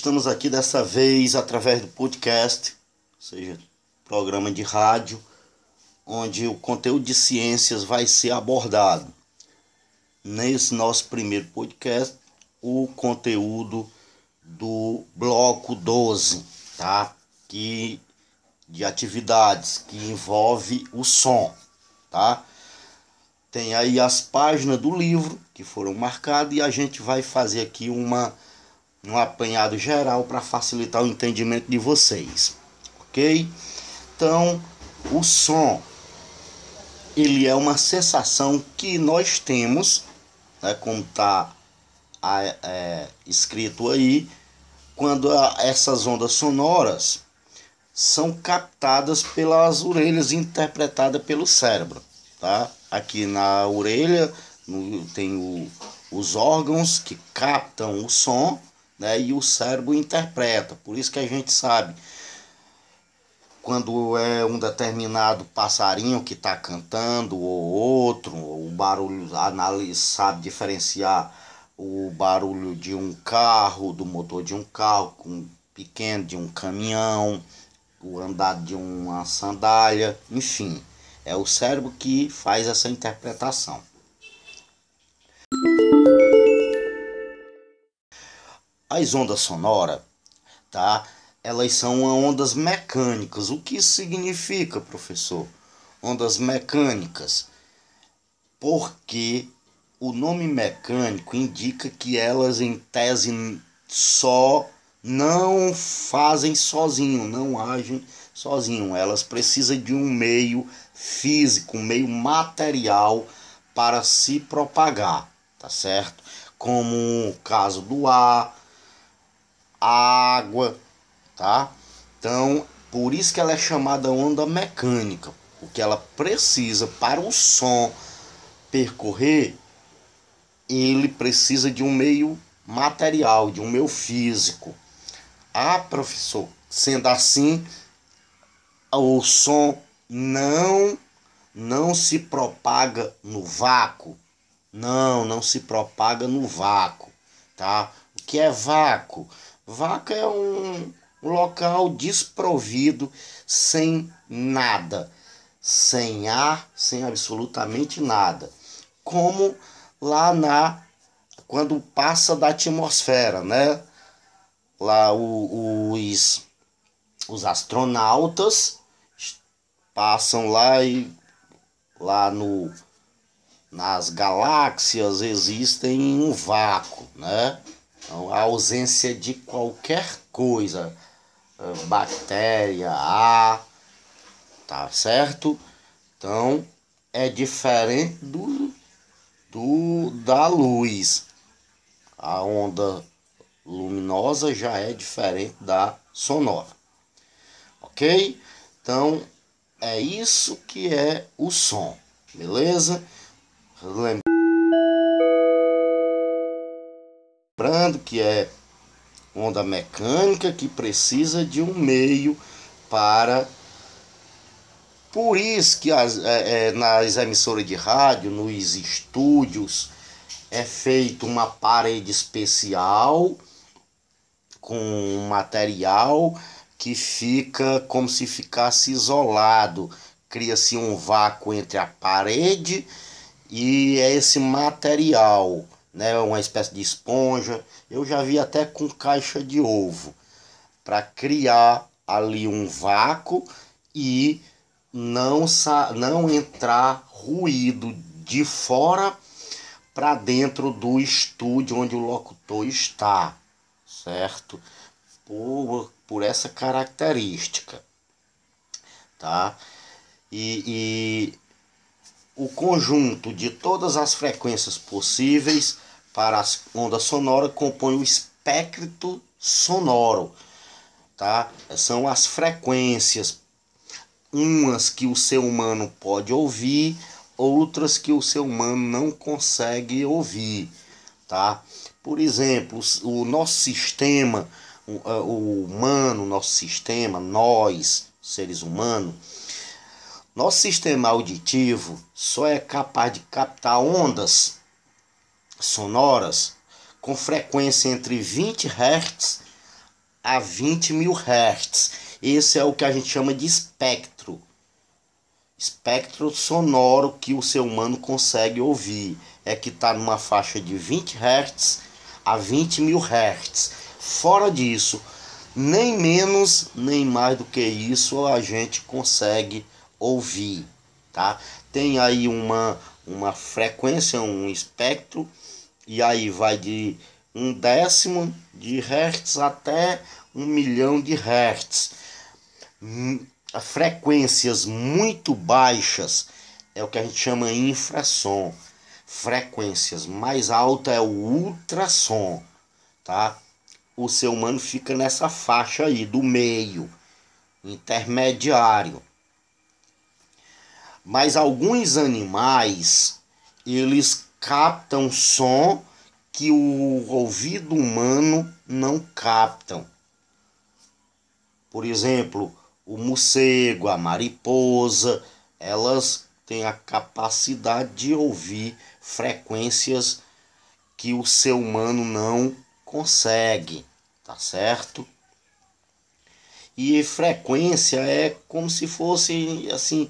Estamos aqui dessa vez através do podcast, ou seja, programa de rádio, onde o conteúdo de ciências vai ser abordado. Nesse nosso primeiro podcast, o conteúdo do bloco 12, tá? Que de atividades que envolve o som, tá? Tem aí as páginas do livro que foram marcadas e a gente vai fazer aqui uma um apanhado geral para facilitar o entendimento de vocês, ok? Então, o som ele é uma sensação que nós temos, né, como está é, escrito aí, quando a, essas ondas sonoras são captadas pelas orelhas e interpretadas pelo cérebro, tá? Aqui na orelha no, tem o, os órgãos que captam o som né? E o cérebro interpreta. Por isso que a gente sabe quando é um determinado passarinho que está cantando ou outro, o barulho, analisa, sabe diferenciar o barulho de um carro, do motor de um carro, com pequeno de um caminhão, o andar de uma sandália, enfim, é o cérebro que faz essa interpretação. As ondas sonoras, tá? Elas são ondas mecânicas. O que significa, professor? Ondas mecânicas. Porque o nome mecânico indica que elas, em tese, só não fazem sozinho, não agem sozinho. Elas precisam de um meio físico, um meio material para se propagar, tá certo? Como o caso do ar, água, tá? Então, por isso que ela é chamada onda mecânica, porque ela precisa para o som percorrer, ele precisa de um meio material, de um meio físico. Ah, professor, sendo assim, o som não não se propaga no vácuo. Não, não se propaga no vácuo, tá? O que é vácuo? Vaca é um, local desprovido, sem nada, sem ar, sem absolutamente nada. Como lá na quando passa da atmosfera, né? Lá o, os, os astronautas passam lá e lá no nas galáxias existem um vácuo, né? Então, a ausência de qualquer coisa, eh, bactéria, ar, tá certo? Então, é diferente do, do da luz. A onda luminosa já é diferente da sonora. Ok? Então, é isso que é o som, beleza? Lembrando Lembrando que é onda mecânica que precisa de um meio para. Por isso que as, é, é, nas emissoras de rádio, nos estúdios, é feito uma parede especial com material que fica como se ficasse isolado. Cria-se um vácuo entre a parede e esse material né, uma espécie de esponja. Eu já vi até com caixa de ovo para criar ali um vácuo e não não entrar ruído de fora para dentro do estúdio onde o locutor está, certo? Por, por essa característica, tá? E, e o conjunto de todas as frequências possíveis para as ondas sonoras compõe o espectro sonoro, tá? São as frequências, umas que o ser humano pode ouvir, outras que o ser humano não consegue ouvir, tá? Por exemplo, o nosso sistema, o humano, nosso sistema, nós, seres humanos, nosso sistema auditivo só é capaz de captar ondas sonoras com frequência entre 20 Hz a 20 mil Hz. Esse é o que a gente chama de espectro. Espectro sonoro que o ser humano consegue ouvir. É que está numa faixa de 20 Hz a 20 mil Hz. Fora disso, nem menos nem mais do que isso a gente consegue ouvir, tá? Tem aí uma, uma frequência, um espectro, e aí vai de um décimo de hertz até um milhão de hertz. Hum, frequências muito baixas é o que a gente chama infrasom. Frequências mais alta é o ultrassom, tá? O ser humano fica nessa faixa aí do meio, intermediário. Mas alguns animais, eles captam som que o ouvido humano não captam. Por exemplo, o morcego, a mariposa, elas têm a capacidade de ouvir frequências que o ser humano não consegue, tá certo? E frequência é como se fosse assim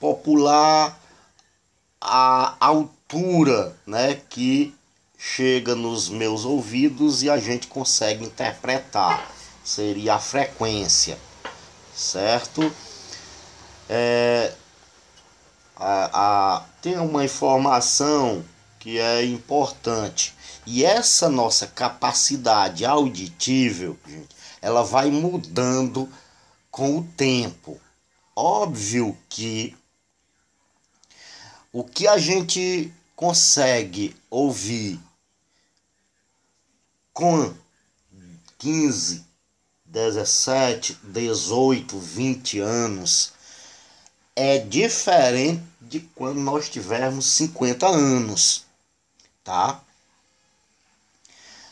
popular a altura, né, que chega nos meus ouvidos e a gente consegue interpretar. Seria a frequência, certo? É, a, a, tem uma informação que é importante. E essa nossa capacidade auditível, gente, ela vai mudando com o tempo. Óbvio que o que a gente consegue ouvir com 15, 17, 18, 20 anos é diferente de quando nós tivermos 50 anos, tá?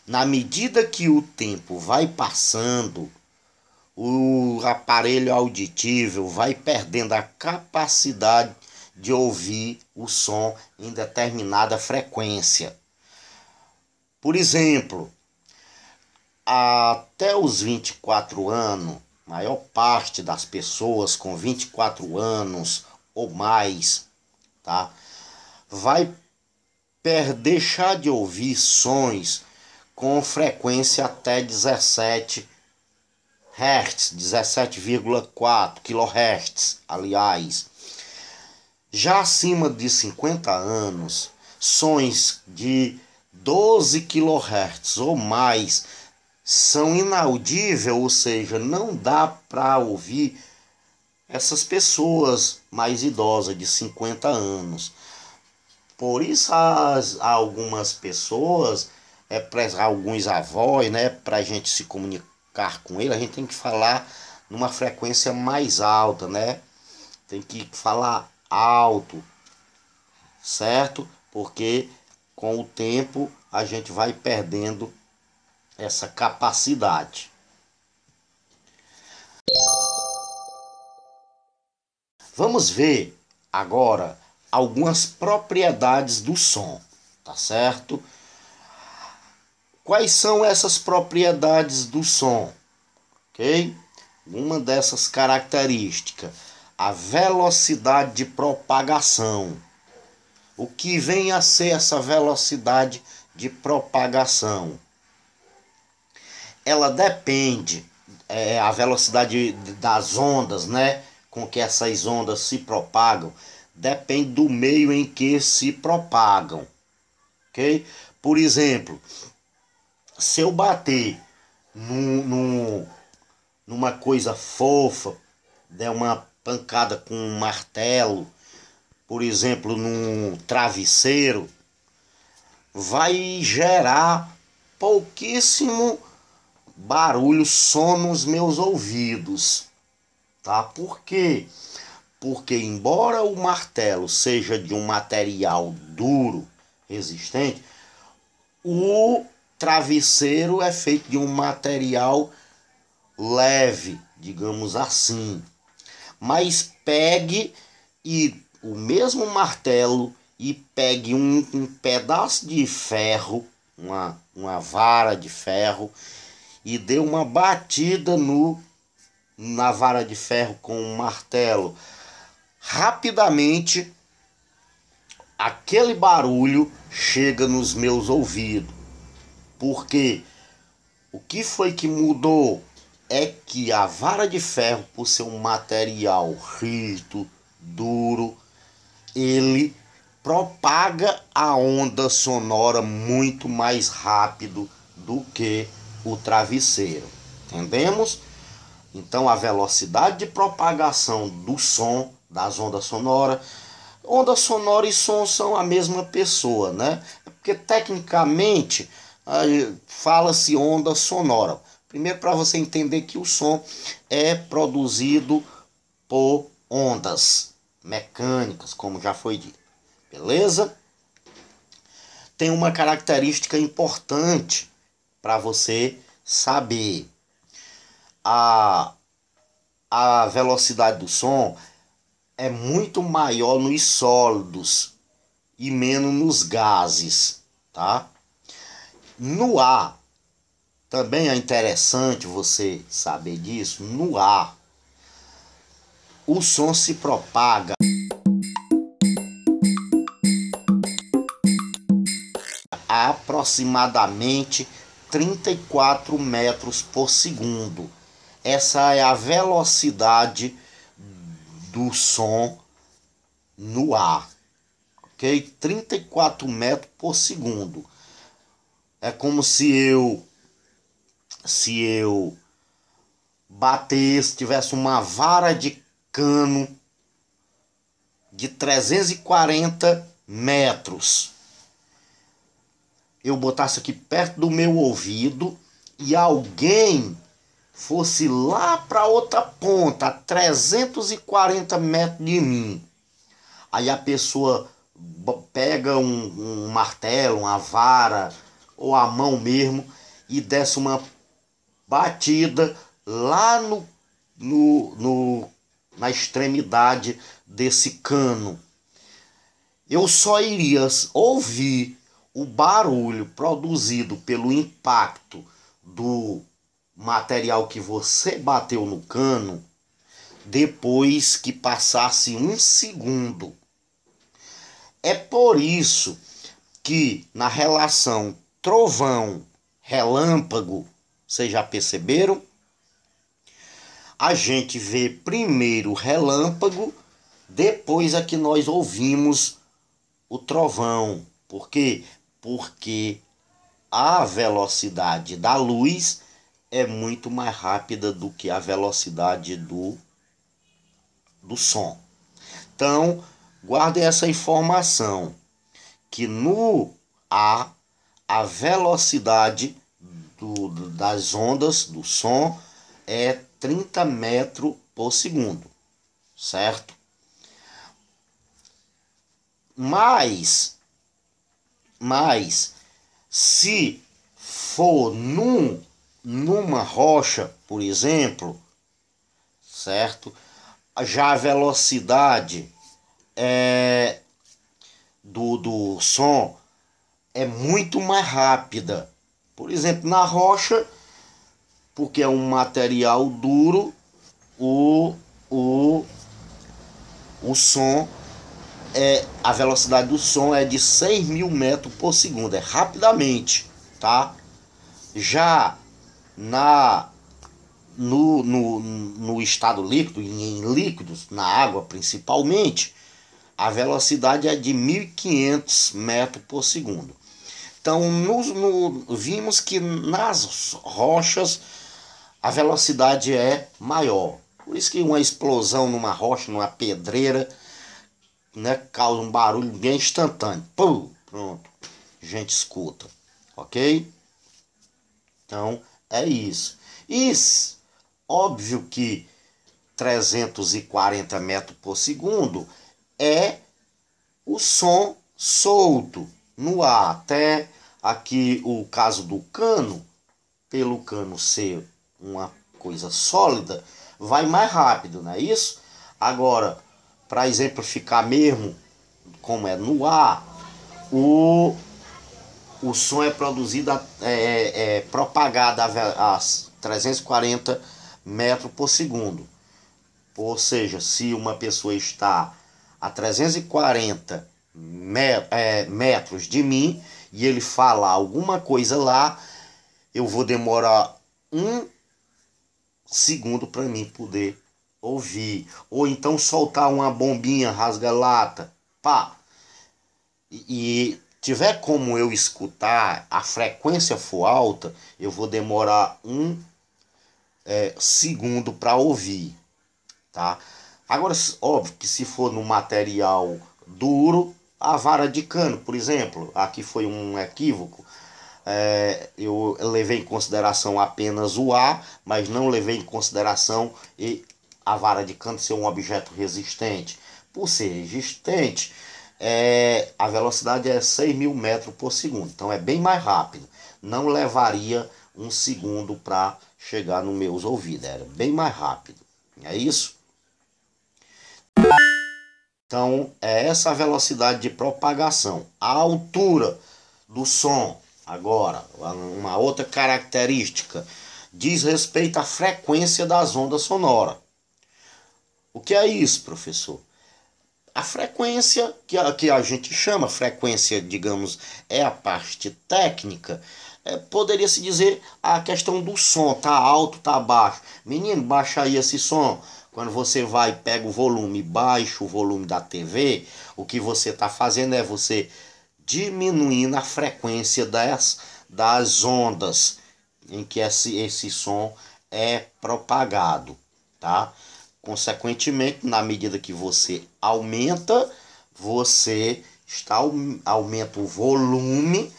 Na medida que o tempo vai passando, o aparelho auditivo vai perdendo a capacidade de ouvir o som em determinada frequência. Por exemplo, até os 24 anos, maior parte das pessoas com 24 anos ou mais, tá? Vai deixar de ouvir sons com frequência até 17 Hz, 17,4 kHz, aliás. Já acima de 50 anos, sons de 12 kHz ou mais são inaudíveis, ou seja, não dá para ouvir essas pessoas mais idosas de 50 anos. Por isso as, algumas pessoas, é para alguns avós, né, para a gente se comunicar com ele, a gente tem que falar numa frequência mais alta, né? Tem que falar alto, certo? Porque com o tempo a gente vai perdendo essa capacidade. Vamos ver agora algumas propriedades do som, tá certo? Quais são essas propriedades do som? Ok? Uma dessas características a velocidade de propagação. O que vem a ser essa velocidade de propagação? Ela depende é, a velocidade das ondas, né, com que essas ondas se propagam, depende do meio em que se propagam, ok? Por exemplo, se eu bater num, num, numa coisa fofa, der uma pancada com um martelo, por exemplo, num travesseiro, vai gerar pouquíssimo barulho, som nos meus ouvidos, tá? Por quê? Porque embora o martelo seja de um material duro, resistente, o travesseiro é feito de um material leve, digamos assim mas pegue e o mesmo martelo e pegue um, um pedaço de ferro, uma, uma vara de ferro e deu uma batida no na vara de ferro com um martelo, rapidamente aquele barulho chega nos meus ouvidos. Porque o que foi que mudou é que a vara de ferro, por ser um material rígido, duro, ele propaga a onda sonora muito mais rápido do que o travesseiro. Entendemos? Então a velocidade de propagação do som das ondas sonoras, onda sonora e som são a mesma pessoa, né? Porque tecnicamente fala-se onda sonora. Primeiro para você entender que o som é produzido por ondas mecânicas, como já foi dito. Beleza? Tem uma característica importante para você saber. A, a velocidade do som é muito maior nos sólidos e menos nos gases, tá? No ar, também é interessante você saber disso, no ar, o som se propaga a aproximadamente 34 metros por segundo. Essa é a velocidade do som no ar, ok? 34 metros por segundo. É como se eu se eu batesse, tivesse uma vara de cano de 340 metros. Eu botasse aqui perto do meu ouvido e alguém fosse lá para outra ponta, a 340 metros de mim. Aí a pessoa pega um, um martelo, uma vara, ou a mão mesmo e desse uma batida lá no, no, no, na extremidade desse cano. Eu só iria ouvir o barulho produzido pelo impacto do material que você bateu no cano depois que passasse um segundo. É por isso que na relação trovão, relâmpago, vocês já perceberam? A gente vê primeiro o relâmpago, depois é que nós ouvimos o trovão. Por quê? Porque a velocidade da luz é muito mais rápida do que a velocidade do, do som. Então, guardem essa informação que no ar a velocidade do, das ondas do som é 30 metros por segundo, certo? Mas, mas se for num, numa rocha, por exemplo, certo? Já a velocidade é, do, do som é muito mais rápida. Por exemplo, na rocha, porque é um material duro, o, o, o som é a velocidade do som é de 6 mil metros por segundo, é rapidamente, tá? Já na no, no, no estado líquido, em, em líquidos, na água principalmente, a velocidade é de 1.500 metros por segundo. Então, nos, no, vimos que nas rochas a velocidade é maior. Por isso que uma explosão numa rocha, numa pedreira, né, causa um barulho bem instantâneo. Pum, pronto. A gente escuta. Ok? Então, é isso. E óbvio que 340 metros por segundo é o som solto no ar. Até aqui o caso do cano, pelo cano ser uma coisa sólida, vai mais rápido, não é isso? Agora, para exemplificar mesmo como é no ar, o, o som é produzido, é, é, é propagado a, a 340 metros por segundo. Ou seja, se uma pessoa está a 340 é, metros de mim e ele falar alguma coisa lá, eu vou demorar um segundo para mim poder ouvir. Ou então soltar uma bombinha rasga-lata. Pá. E, e tiver como eu escutar, a frequência for alta, eu vou demorar um é, segundo para ouvir. Tá? Agora, óbvio que se for no material duro, a vara de cano, por exemplo, aqui foi um equívoco. É, eu levei em consideração apenas o ar, mas não levei em consideração a vara de cano ser um objeto resistente. Por ser resistente, é, a velocidade é 6 mil metros por segundo, então é bem mais rápido. Não levaria um segundo para chegar nos meus ouvidos, era bem mais rápido. É isso? Então, é essa velocidade de propagação. A altura do som, agora, uma outra característica, diz respeito à frequência das ondas sonoras. O que é isso, professor? A frequência, que a, que a gente chama, frequência, digamos, é a parte técnica, é, poderia se dizer a questão do som, tá alto, tá baixo. Menino, baixa aí esse som. Quando você vai pega o volume, baixa o volume da TV, o que você está fazendo é você diminuindo a frequência das, das ondas em que esse, esse som é propagado, tá? Consequentemente, na medida que você aumenta, você está aumenta o volume,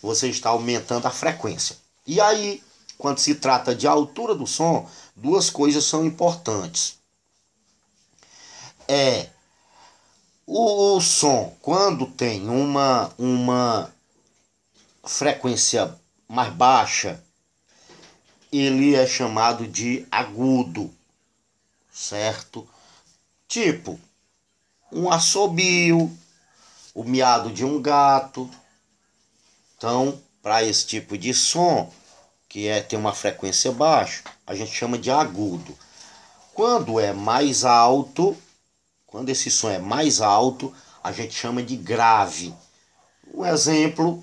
você está aumentando a frequência. E aí, quando se trata de altura do som, duas coisas são importantes. É o, o som, quando tem uma, uma frequência mais baixa, ele é chamado de agudo, certo? Tipo, um assobio, o miado de um gato. Então, para esse tipo de som, que é tem uma frequência baixa, a gente chama de agudo. Quando é mais alto, quando esse som é mais alto, a gente chama de grave. Um exemplo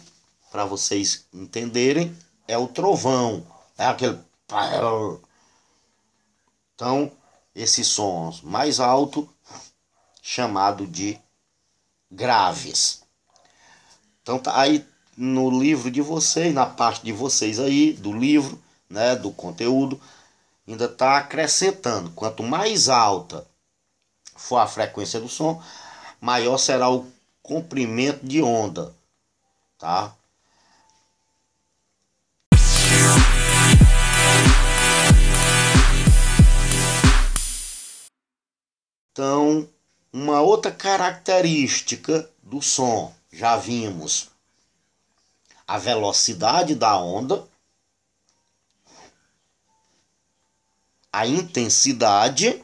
para vocês entenderem é o trovão, é aquele então esses sons mais alto chamado de graves. Então tá aí no livro de vocês, na parte de vocês aí, do livro, né, do conteúdo, ainda está acrescentando. Quanto mais alta for a frequência do som, maior será o comprimento de onda, tá? Então, uma outra característica do som, já vimos a velocidade da onda, a intensidade,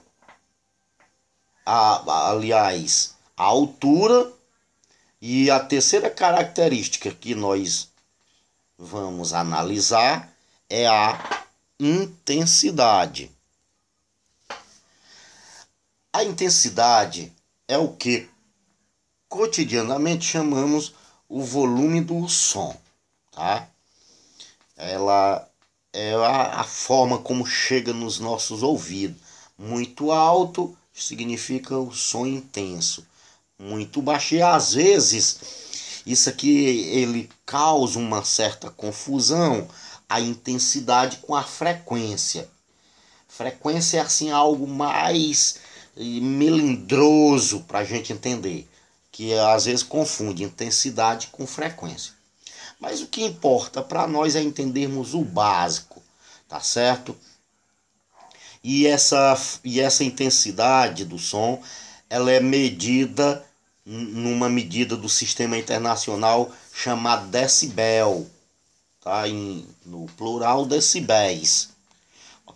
a, aliás, a altura e a terceira característica que nós vamos analisar é a intensidade. A intensidade é o que cotidianamente chamamos o volume do som, tá? Ela é a, a forma como chega nos nossos ouvidos. Muito alto significa o som intenso. Muito baixo e às vezes isso aqui ele causa uma certa confusão a intensidade com a frequência. Frequência é assim algo mais melindroso para a gente entender, que às vezes confunde intensidade com frequência. Mas o que importa para nós é entendermos o básico, tá certo? E essa, e essa intensidade do som, ela é medida numa medida do sistema internacional chamado decibel, tá? Em, no plural decibéis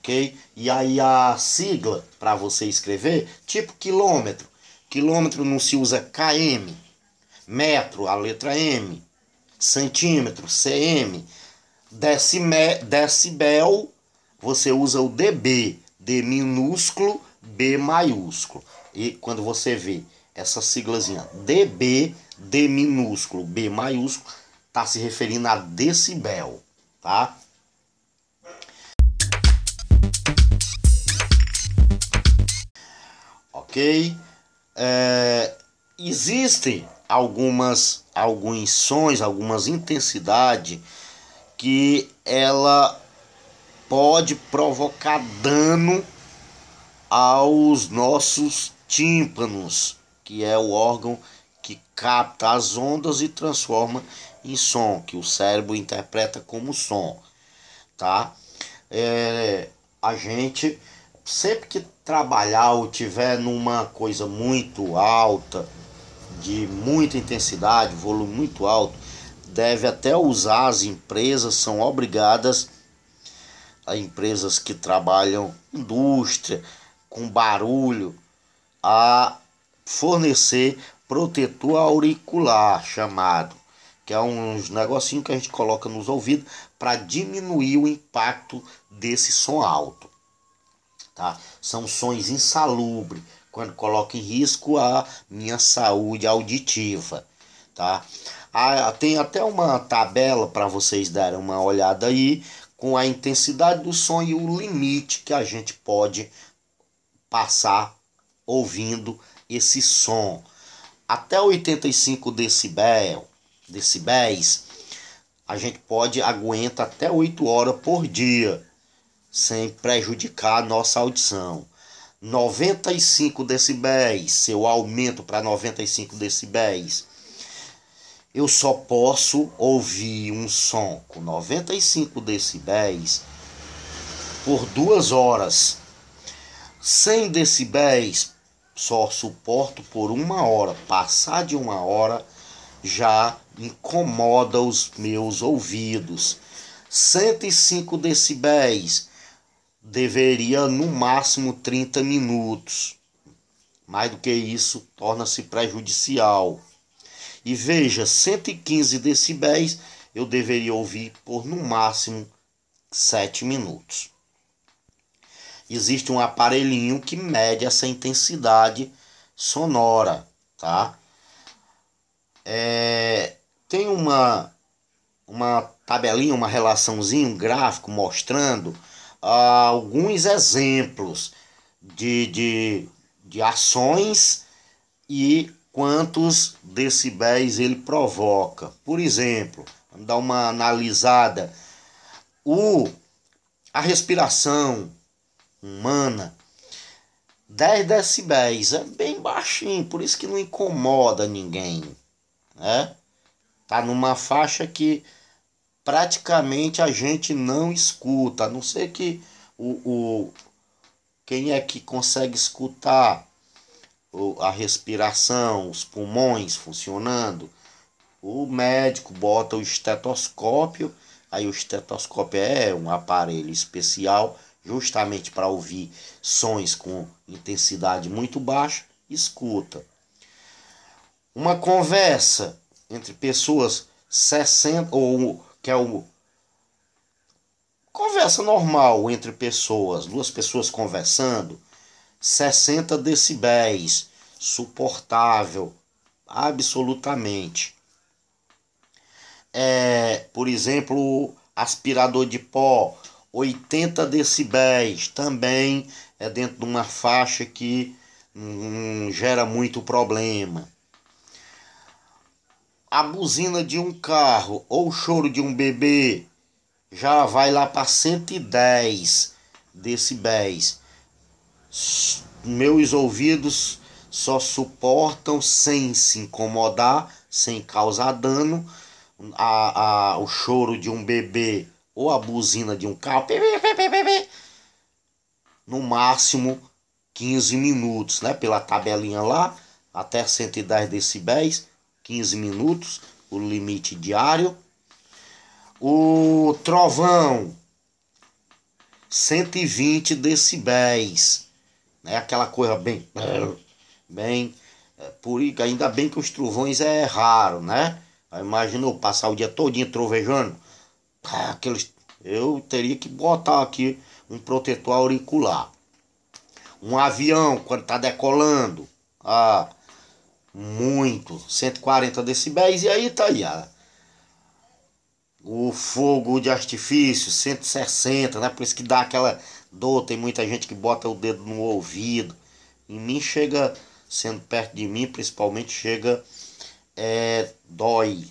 ok? E aí a sigla para você escrever, tipo quilômetro. Quilômetro não se usa km, metro, a letra M, centímetro, cm. Decime, decibel, você usa o dB, D minúsculo, B maiúsculo. E quando você vê essa siglazinha dB, D minúsculo, B maiúsculo, está se referindo a decibel, tá? Ok? É, algumas alguns sons, algumas intensidades que ela pode provocar dano aos nossos tímpanos, que é o órgão que capta as ondas e transforma em som, que o cérebro interpreta como som, tá? É, a gente sempre que trabalhar ou tiver numa coisa muito alta, de muita intensidade, volume muito alto, deve até usar as empresas são obrigadas a empresas que trabalham indústria com barulho a fornecer protetor auricular chamado, que é uns negocinho que a gente coloca nos ouvidos para diminuir o impacto desse som alto. Tá? São sons insalubres, quando coloca em risco a minha saúde auditiva, tá? Ah, tem até uma tabela para vocês darem uma olhada aí com a intensidade do som e o limite que a gente pode passar ouvindo esse som. Até 85 decibel, decibéis, a gente pode aguenta até 8 horas por dia, sem prejudicar a nossa audição. 95 decibéis, se eu aumento para 95 decibéis, eu só posso ouvir um som com 95 decibéis por duas horas. 100 decibéis só suporto por uma hora. Passar de uma hora já incomoda os meus ouvidos. 105 decibéis deveria no máximo 30 minutos. Mais do que isso torna-se prejudicial. E veja, 115 decibéis eu deveria ouvir por no máximo 7 minutos existe um aparelhinho que mede essa intensidade sonora, tá? É, tem uma, uma tabelinha, uma relaçãozinha, um gráfico mostrando alguns exemplos de, de, de ações e quantos decibéis ele provoca. Por exemplo, vamos dar uma analisada. O, a respiração, humana, 10 decibéis é bem baixinho, por isso que não incomoda ninguém, né? Tá numa faixa que praticamente a gente não escuta, a não ser que o, o quem é que consegue escutar a respiração, os pulmões funcionando, o médico bota o estetoscópio, aí o estetoscópio é um aparelho especial justamente para ouvir sons com intensidade muito baixa, escuta. Uma conversa entre pessoas 60 ou que é o conversa normal entre pessoas, duas pessoas conversando, 60 decibéis, suportável, absolutamente. É, por exemplo, aspirador de pó, 80 decibéis também é dentro de uma faixa que hum, gera muito problema. A buzina de um carro ou o choro de um bebê já vai lá para 110 decibéis. Meus ouvidos só suportam sem se incomodar, sem causar dano, a, a, o choro de um bebê ou a buzina de um carro, no máximo 15 minutos, né? Pela tabelinha lá, até 110 decibéis, 15 minutos, o limite diário. O trovão, 120 decibéis, né? Aquela coisa bem, bem, é, por ainda bem que os trovões é raro, né? Imaginou passar o dia todinho trovejando? Ah, aqueles, eu teria que botar aqui um protetor auricular. Um avião, quando está decolando, ah, muito, 140 decibéis, e aí tá aí, ah, o fogo de artifício, 160, né? Por isso que dá aquela dor, tem muita gente que bota o dedo no ouvido. Em mim chega, sendo perto de mim, principalmente chega é, dói,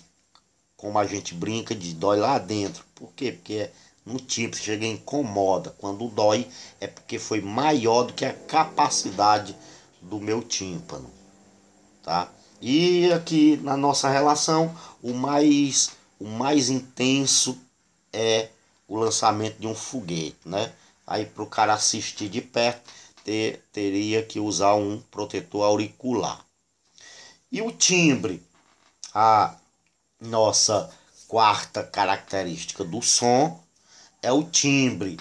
como a gente brinca, de dói lá dentro. Por quê? Porque no tipo chega incomoda. Quando dói é porque foi maior do que a capacidade do meu tímpano, tá? E aqui na nossa relação, o mais o mais intenso é o lançamento de um foguete, né? Aí para o cara assistir de perto, ter, teria que usar um protetor auricular. E o timbre, a nossa quarta característica do som é o timbre.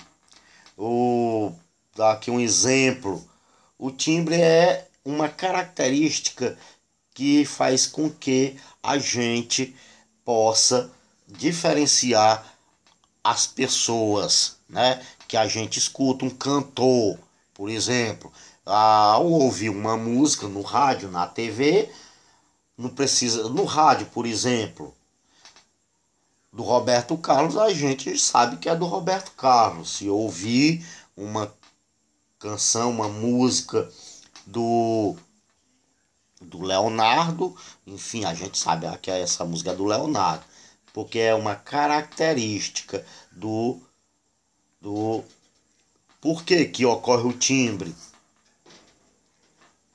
O dar aqui um exemplo. O timbre é uma característica que faz com que a gente possa diferenciar as pessoas, né? Que a gente escuta um cantor, por exemplo, ao ouvir uma música no rádio, na TV, não precisa. No rádio, por exemplo, do Roberto Carlos, a gente sabe que é do Roberto Carlos. Se ouvir uma canção, uma música do do Leonardo, enfim, a gente sabe que é essa música é do Leonardo, porque é uma característica do do por que que ocorre o timbre.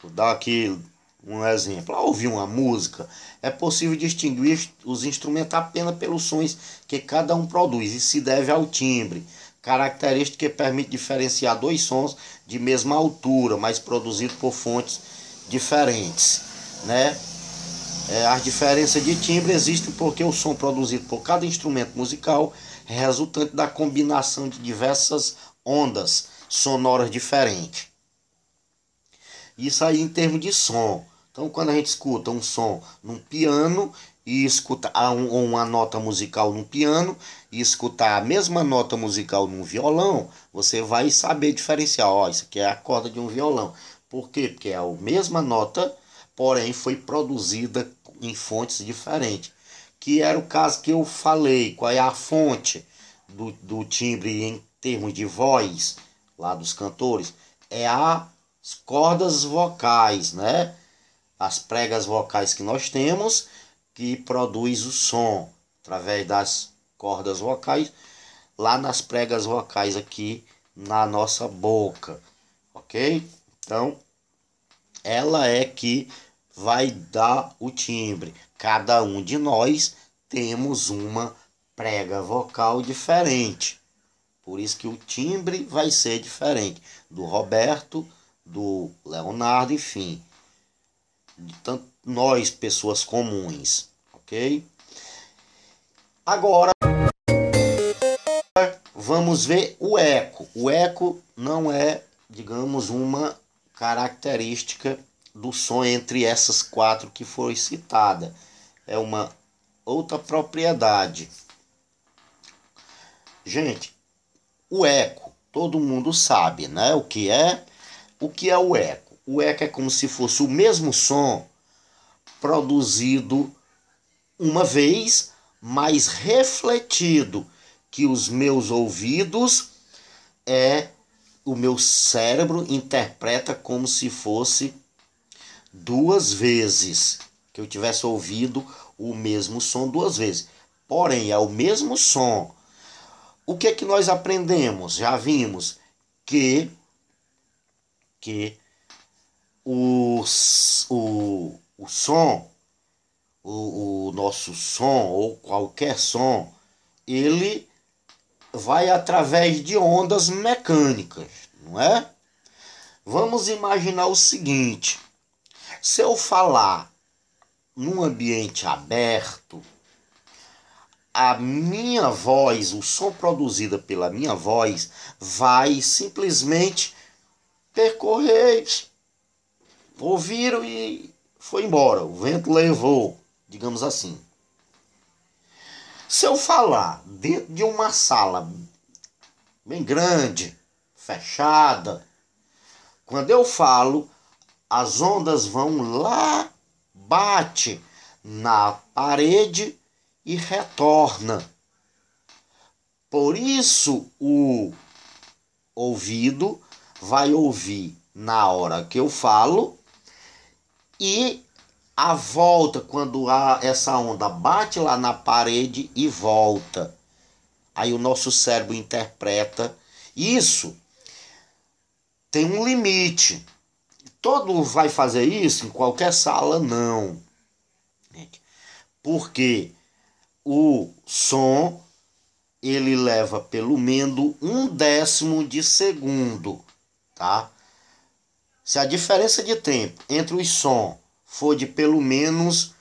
Vou dar aqui um exemplo, ao ouvir uma música, é possível distinguir os instrumentos apenas pelos sons que cada um produz e se deve ao timbre, característica que permite diferenciar dois sons de mesma altura, mas produzidos por fontes diferentes, né? É, as diferenças de timbre existem porque o som produzido por cada instrumento musical é resultante da combinação de diversas ondas sonoras diferentes. Isso aí em termos de som. Então, quando a gente escuta um som num piano e escuta uma nota musical num piano e escutar a mesma nota musical num violão, você vai saber diferenciar. Ó, isso aqui é a corda de um violão. Por quê? Porque é a mesma nota, porém foi produzida em fontes diferentes. Que era o caso que eu falei. Qual é a fonte do, do timbre em termos de voz lá dos cantores? É as cordas vocais, né? as pregas vocais que nós temos, que produz o som através das cordas vocais, lá nas pregas vocais aqui na nossa boca, ok? Então, ela é que vai dar o timbre. Cada um de nós temos uma prega vocal diferente. Por isso que o timbre vai ser diferente do Roberto, do Leonardo, enfim tanto nós, pessoas comuns, ok? Agora vamos ver o eco. O eco não é, digamos, uma característica do som entre essas quatro que foi citada. É uma outra propriedade. Gente, o eco, todo mundo sabe, né? O que é? O que é o eco? o eco é como se fosse o mesmo som produzido uma vez, mas refletido que os meus ouvidos é o meu cérebro interpreta como se fosse duas vezes que eu tivesse ouvido o mesmo som duas vezes. Porém, é o mesmo som. O que é que nós aprendemos? Já vimos que que o, o, o som, o, o nosso som ou qualquer som, ele vai através de ondas mecânicas, não é? Vamos imaginar o seguinte: se eu falar num ambiente aberto, a minha voz, o som produzido pela minha voz, vai simplesmente percorrer ouviram e foi embora. O vento levou, digamos assim. Se eu falar dentro de uma sala bem grande, fechada, quando eu falo, as ondas vão lá, bate na parede e retorna. Por isso o ouvido vai ouvir na hora que eu falo e a volta quando a, essa onda bate lá na parede e volta. Aí o nosso cérebro interpreta isso. Tem um limite. Todo vai fazer isso em qualquer sala não. Porque o som ele leva pelo menos um décimo de segundo, tá? Se a diferença de tempo entre os sons for de pelo menos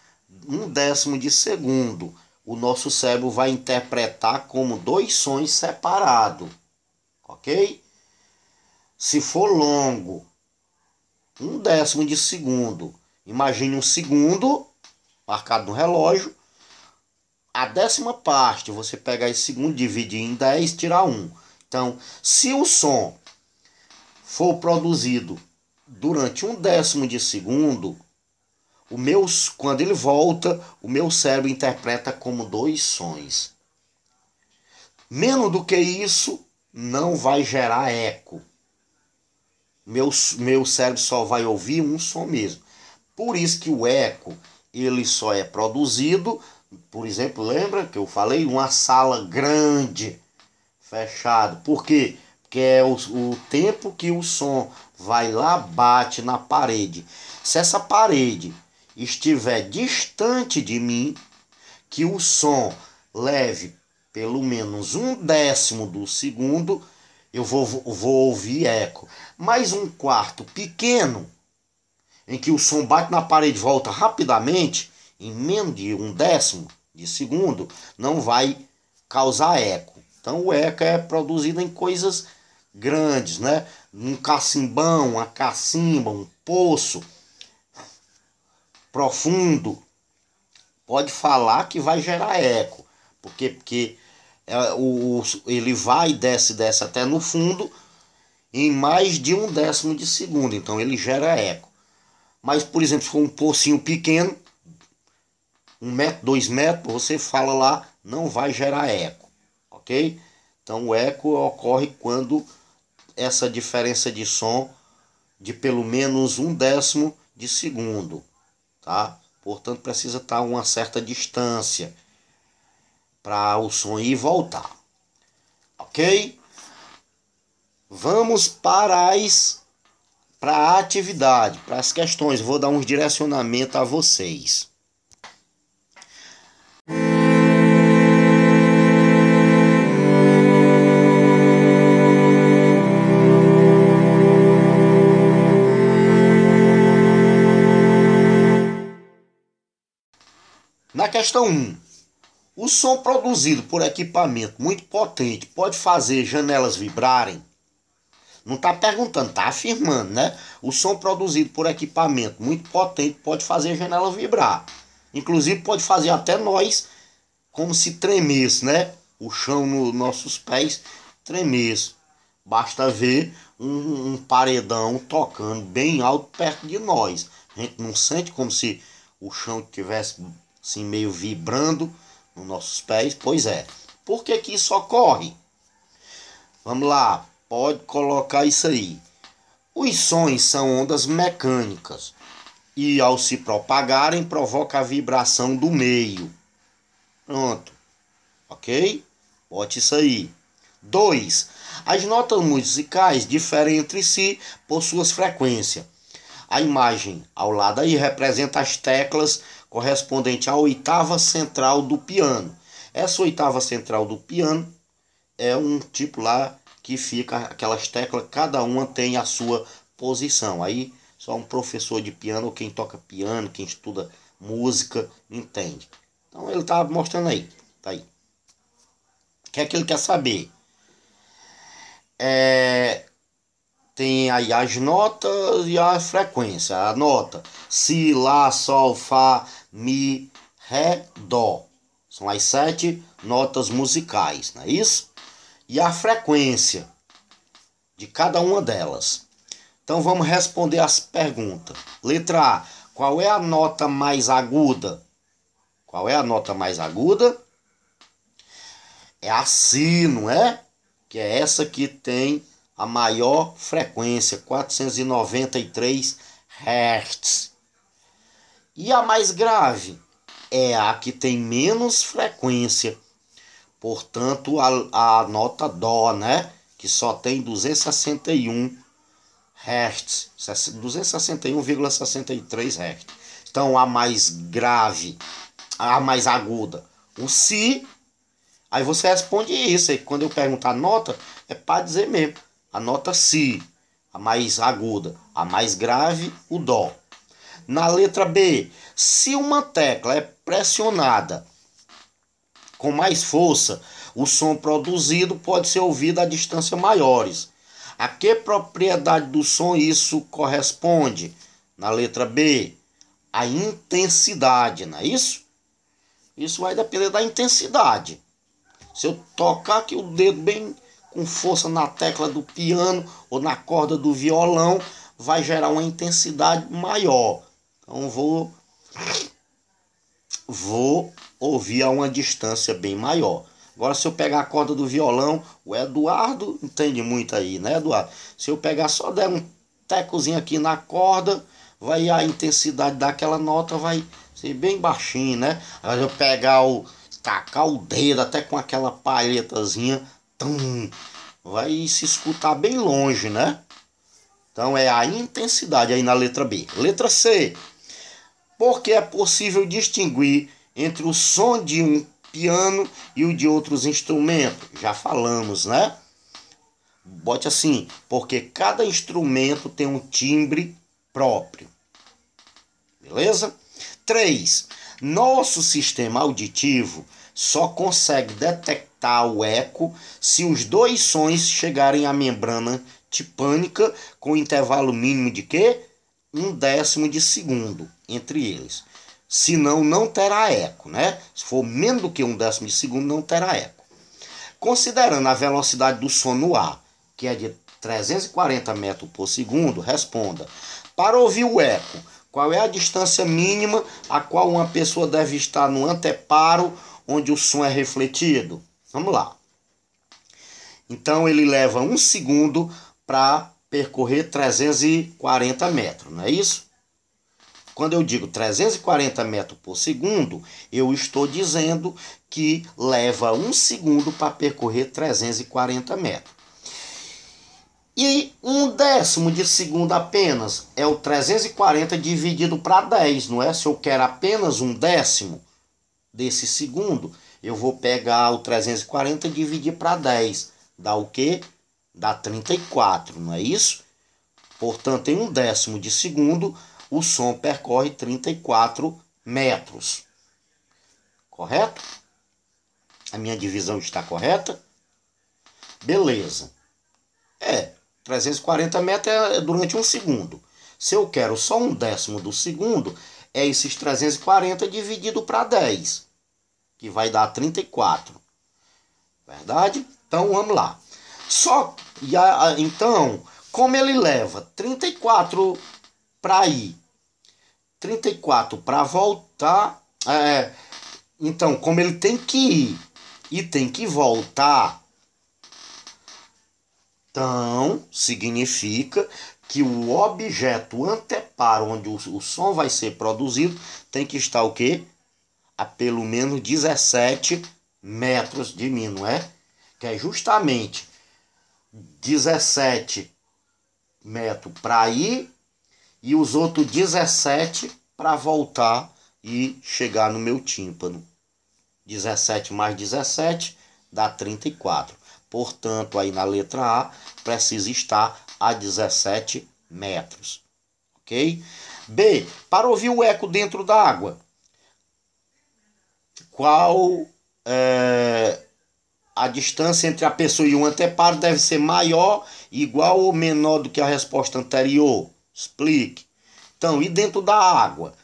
um décimo de segundo, o nosso cérebro vai interpretar como dois sons separados, ok? Se for longo, um décimo de segundo, imagine um segundo marcado no relógio, a décima parte, você pegar esse segundo, dividir em 10, tirar 1. Então, se o som for produzido durante um décimo de segundo, o meu, quando ele volta, o meu cérebro interpreta como dois sons. Menos do que isso, não vai gerar eco. Meu, meu cérebro só vai ouvir um som mesmo. Por isso que o eco ele só é produzido por exemplo, lembra que eu falei? Uma sala grande, fechado. Por quê? Porque é o, o tempo que o som vai lá, bate na parede. Se essa parede estiver distante de mim, que o som leve pelo menos um décimo do segundo, eu vou, vou ouvir eco. Mais um quarto pequeno, em que o som bate na parede e volta rapidamente, em menos de um décimo de segundo, não vai causar eco. Então o eco é produzido em coisas grandes, né? Um cacimbão, uma cacimba, um poço profundo, pode falar que vai gerar eco, porque, porque é, o, ele vai e desce, desce até no fundo em mais de um décimo de segundo, então ele gera eco. Mas, por exemplo, se for um pocinho pequeno, um metro, dois metros, você fala lá, não vai gerar eco, ok? Então o eco ocorre quando essa diferença de som de pelo menos um décimo de segundo, tá? Portanto, precisa estar uma certa distância para o som ir voltar, ok? Vamos para as para a atividade, para as questões. Vou dar uns direcionamentos a vocês. Na questão 1, o som produzido por equipamento muito potente pode fazer janelas vibrarem? Não está perguntando, está afirmando, né? O som produzido por equipamento muito potente pode fazer janela vibrar. Inclusive pode fazer até nós como se tremesse, né? O chão nos nossos pés tremesse. Basta ver um, um paredão tocando bem alto perto de nós. A gente não sente como se o chão tivesse assim meio vibrando nos nossos pés. Pois é. Por que, que isso ocorre? Vamos lá, pode colocar isso aí. Os sons são ondas mecânicas e ao se propagarem provoca a vibração do meio. Pronto. OK? Bote isso aí. 2. As notas musicais diferem entre si por suas frequências. A imagem ao lado aí representa as teclas correspondente à oitava central do piano. Essa oitava central do piano é um tipo lá que fica aquelas teclas, cada uma tem a sua posição. Aí só um professor de piano, quem toca piano, quem estuda música, entende. Então ele está mostrando aí, tá aí. O que é que ele quer saber? É, tem aí as notas e a frequência. A nota Si, Lá, Sol, Fá, Mi, Ré, Dó. São as sete notas musicais, não é isso? E a frequência de cada uma delas. Então vamos responder as perguntas. Letra A. Qual é a nota mais aguda? Qual é a nota mais aguda? É a Si, não é? Que é essa que tem a maior frequência, 493 Hz. E a mais grave é a que tem menos frequência, portanto, a, a nota Dó, né? Que só tem 261 Hz, 261,63 Hz. Então, a mais grave, a mais aguda, o Si. Aí você responde isso. Aí quando eu perguntar a nota, é para dizer mesmo. A nota Si, a mais aguda. A mais grave, o Dó. Na letra B, se uma tecla é pressionada com mais força, o som produzido pode ser ouvido a distâncias maiores. A que propriedade do som isso corresponde? Na letra B, a intensidade, não é isso? Isso vai depender da intensidade. Se eu tocar aqui o dedo bem com força na tecla do piano ou na corda do violão, vai gerar uma intensidade maior. Então vou vou ouvir a uma distância bem maior. Agora se eu pegar a corda do violão, o Eduardo entende muito aí, né, Eduardo? Se eu pegar só der um tecozinho aqui na corda, vai a intensidade daquela nota vai ser bem baixinho, né? Agora eu pegar o tacar o dedo até com aquela palhetazinha, tum, vai se escutar bem longe, né? Então é a intensidade aí na letra B. Letra C porque é possível distinguir entre o som de um piano e o de outros instrumentos. Já falamos, né? Bote assim, porque cada instrumento tem um timbre próprio. Beleza? 3. Nosso sistema auditivo só consegue detectar o eco se os dois sons chegarem à membrana tipânica com intervalo mínimo de quê? Um décimo de segundo entre eles. Senão, não terá eco, né? Se for menos do que um décimo de segundo, não terá eco. Considerando a velocidade do som no ar, que é de 340 metros por segundo, responda. Para ouvir o eco, qual é a distância mínima a qual uma pessoa deve estar no anteparo onde o som é refletido? Vamos lá. Então ele leva um segundo para percorrer 340 metros, não é isso? Quando eu digo 340 metros por segundo, eu estou dizendo que leva um segundo para percorrer 340 metros. E um décimo de segundo apenas é o 340 dividido para 10, não é? Se eu quero apenas um décimo desse segundo, eu vou pegar o 340 e dividir para 10. Dá o quê? Dá 34, não é isso? Portanto, em um décimo de segundo, o som percorre 34 metros. Correto? A minha divisão está correta? Beleza. É, 340 metros é durante um segundo. Se eu quero só um décimo do segundo, é esses 340 dividido para 10, que vai dar 34. Verdade? Então vamos lá. Só e a, então, como ele leva 34 para ir, 34 para voltar. É, então, como ele tem que ir e tem que voltar, então significa que o objeto anteparo onde o, o som vai ser produzido tem que estar o quê? A pelo menos 17 metros de mim, não é? Que é justamente 17 metros para ir e os outros 17 para voltar e chegar no meu tímpano. 17 mais 17 dá 34. Portanto, aí na letra A precisa estar a 17 metros. Ok? B. Para ouvir o eco dentro da água. Qual é, a distância entre a pessoa e o anteparo deve ser maior, igual ou menor do que a resposta anterior? Explique. Então, e dentro da água?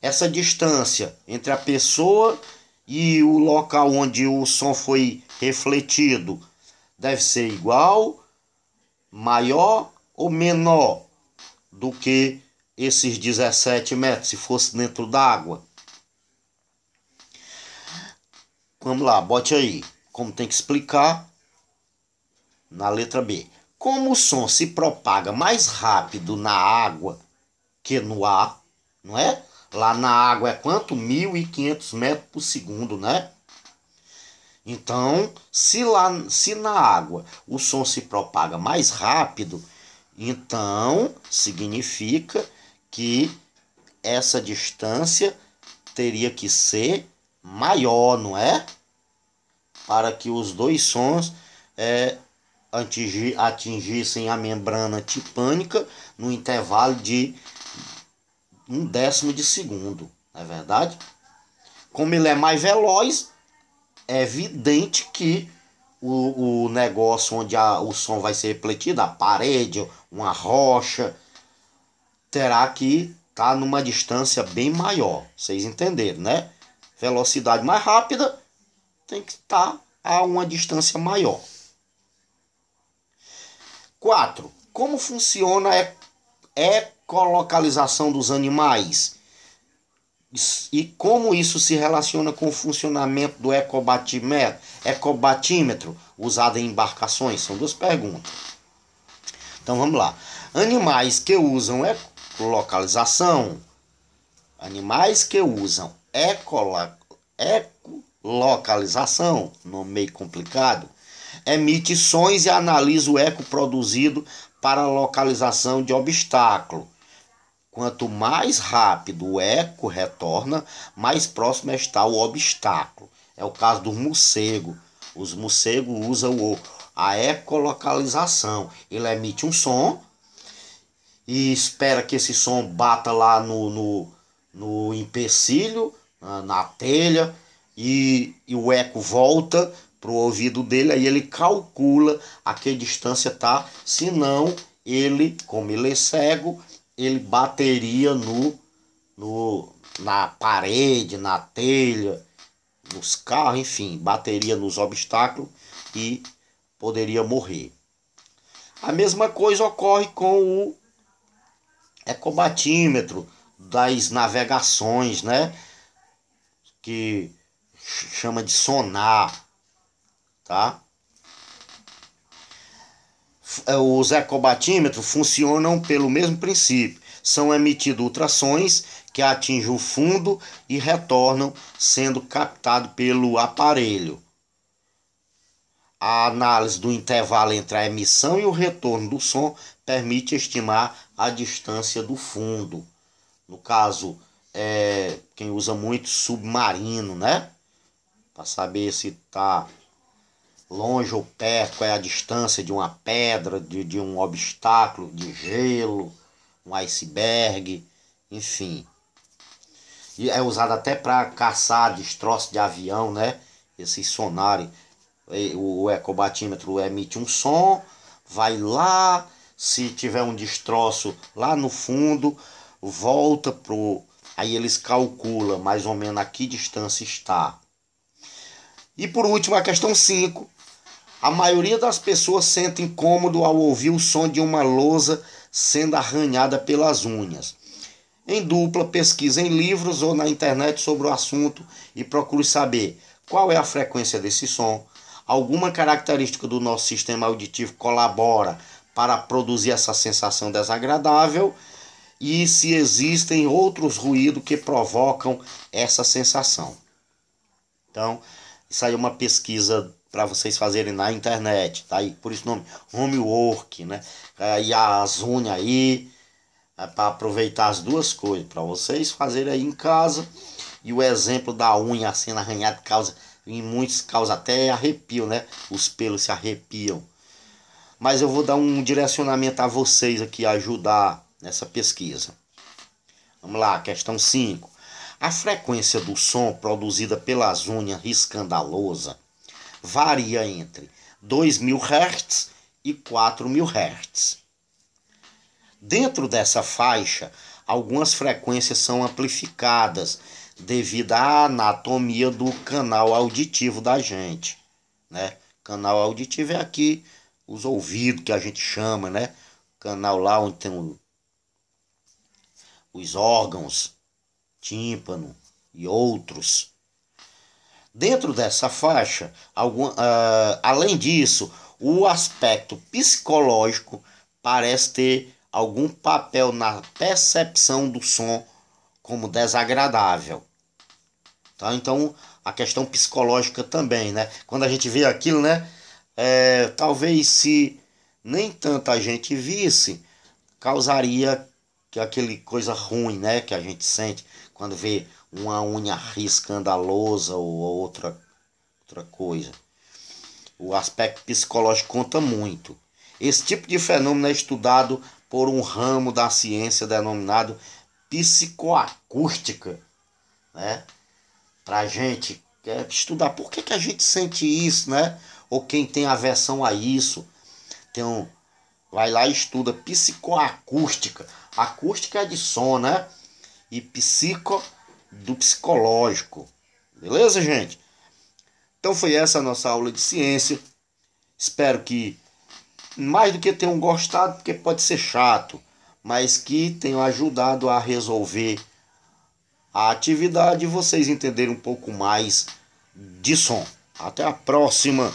Essa distância entre a pessoa e o local onde o som foi refletido deve ser igual, maior ou menor do que esses 17 metros, se fosse dentro d'água. Vamos lá, bote aí. Como tem que explicar na letra B. Como o som se propaga mais rápido na água que no ar, não é? Lá na água é quanto? 1.500 metros por segundo, né? Então, se, lá, se na água o som se propaga mais rápido, então significa que essa distância teria que ser maior, não é? Para que os dois sons é, atingissem a membrana tipânica no intervalo de um décimo de segundo, não é verdade? Como ele é mais veloz, é evidente que o, o negócio onde a, o som vai ser refletido, a parede, uma rocha, terá que estar tá numa distância bem maior. Vocês entenderam, né? Velocidade mais rápida tem que estar a uma distância maior. 4. Como funciona a ecolocalização dos animais? E como isso se relaciona com o funcionamento do ecobatímetro usado em embarcações? São duas perguntas. Então vamos lá. Animais que usam ecolocalização, animais que usam ecolocalização, nome meio complicado, emite sons e analisa o eco produzido para localização de obstáculo. Quanto mais rápido o eco retorna, mais próximo está o obstáculo. É o caso do morcego. Os morcegos usam o, a ecolocalização. Ele emite um som e espera que esse som bata lá no, no, no empecilho, na, telha, e, e o eco volta para o ouvido dele, aí ele calcula a que distância tá, senão ele, como ele é cego, ele bateria no, no na parede, na telha, nos carros, enfim, bateria nos obstáculos e poderia morrer. A mesma coisa ocorre com o ecobatímetro das navegações, né? Que chama de sonar tá? É, os ecobatímetros funcionam pelo mesmo princípio. São emitidos ultrassons que atingem o fundo e retornam, sendo captado pelo aparelho. A análise do intervalo entre a emissão e o retorno do som permite estimar a distância do fundo. No caso, é, quem usa muito submarino, né? Para saber se está longe ou perto, qual é a distância de uma pedra, de, de um obstáculo, de gelo, um iceberg, enfim. E é usado até para caçar destroços de avião, né? Esses sonares. O ecobatímetro emite um som, vai lá, se tiver um destroço lá no fundo, volta pro. Aí eles calculam mais ou menos a que distância está. E por último, a questão 5. A maioria das pessoas sente incômodo ao ouvir o som de uma lousa sendo arranhada pelas unhas. Em dupla, pesquise em livros ou na internet sobre o assunto e procure saber qual é a frequência desse som. Alguma característica do nosso sistema auditivo colabora para produzir essa sensação desagradável e se existem outros ruídos que provocam essa sensação. Então, isso aí é uma pesquisa para vocês fazerem na internet, tá aí, por isso o nome homework, né? E as unhas aí, é para aproveitar as duas coisas, para vocês fazerem aí em casa. E o exemplo da unha sendo arranhada causa, em muitos causa até arrepio, né? Os pelos se arrepiam. Mas eu vou dar um direcionamento a vocês aqui, ajudar nessa pesquisa. Vamos lá, questão 5. A frequência do som produzida pelas unhas riscando a lousa varia entre 2.000 Hz e 4.000 Hz. Dentro dessa faixa, algumas frequências são amplificadas devido à anatomia do canal auditivo da gente, né? Canal auditivo é aqui os ouvidos que a gente chama, né? Canal lá onde tem o, os órgãos, tímpano e outros. Dentro dessa faixa, algum, uh, além disso, o aspecto psicológico parece ter algum papel na percepção do som como desagradável. Tá? Então, a questão psicológica também, né? Quando a gente vê aquilo, né? É, talvez se nem tanta gente visse, causaria que aquele coisa ruim, né? Que a gente sente quando vê uma unha riscando a lousa ou outra, outra coisa. O aspecto psicológico conta muito. Esse tipo de fenômeno é estudado por um ramo da ciência denominado psicoacústica, né? Pra gente é, estudar por que, que a gente sente isso, né? Ou quem tem aversão a isso, um, vai lá e estuda psicoacústica. Acústica de som, né? E psico do psicológico. Beleza, gente? Então foi essa a nossa aula de ciência. Espero que mais do que tenham gostado, porque pode ser chato, mas que tenham ajudado a resolver a atividade e vocês entenderem um pouco mais de som. Até a próxima!